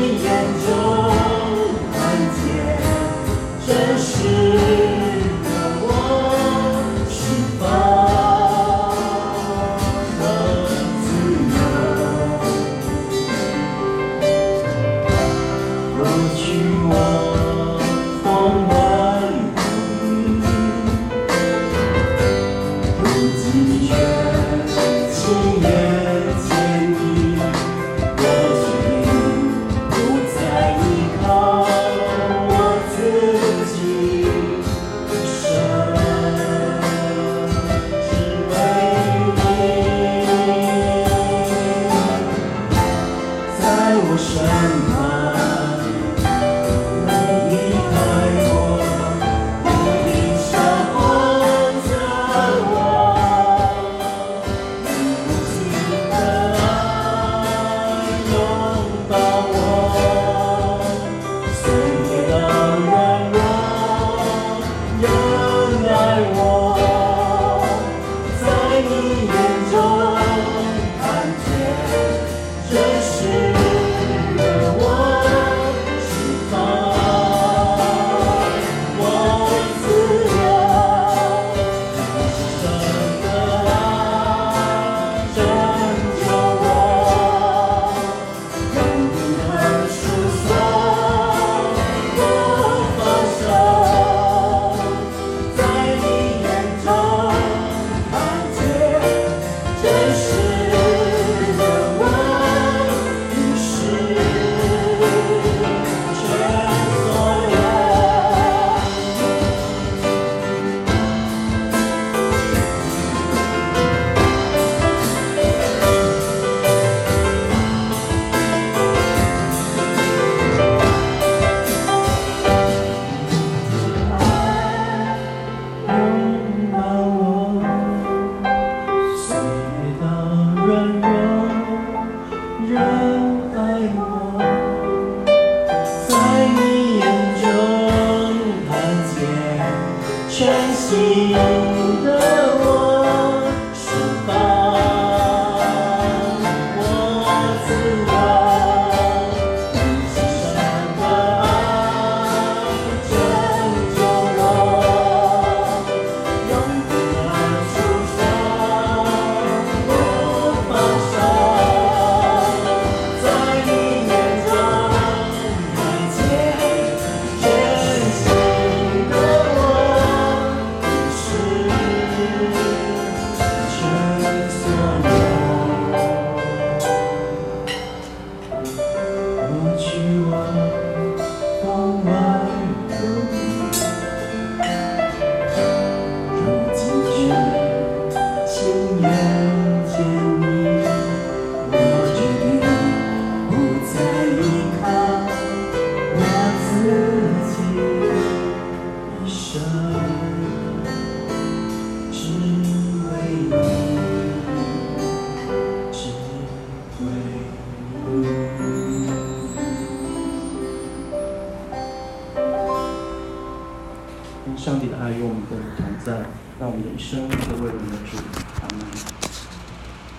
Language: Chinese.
你眼中软弱热爱我在你眼中看见全新的我。上帝的爱与我们的同在，让我们的一生都为我们的主。阿门。